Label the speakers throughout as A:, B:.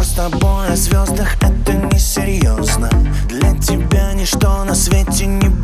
A: разговор с тобой о звездах Это несерьезно Для тебя ничто на свете не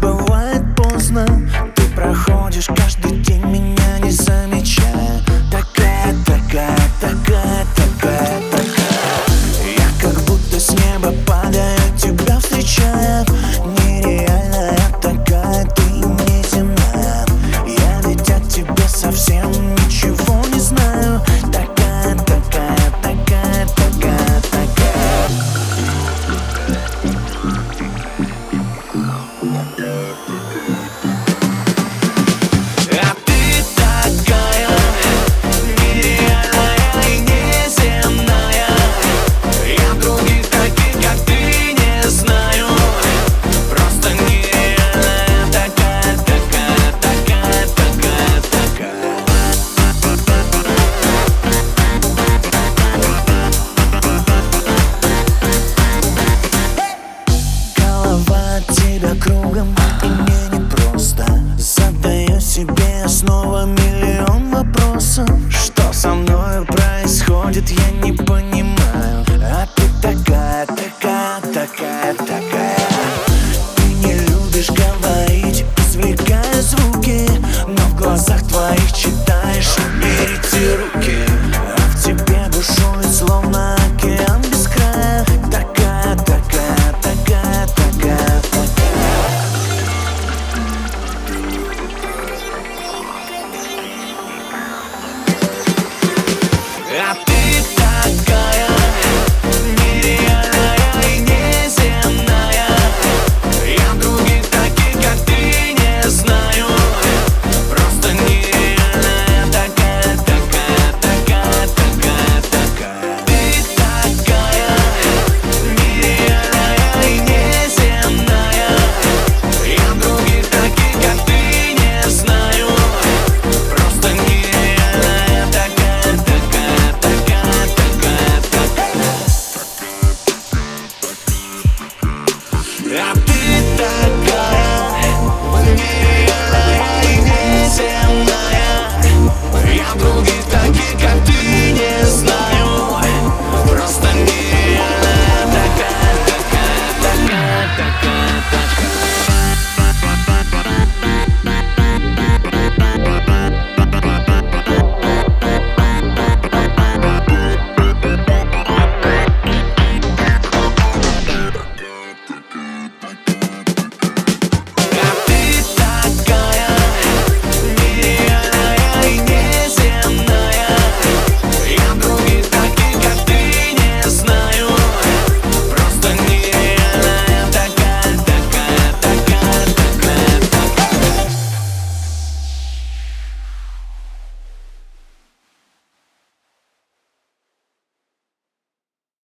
A: снова миллион вопросов. Что со мной происходит, я не понимаю. Até А ты такая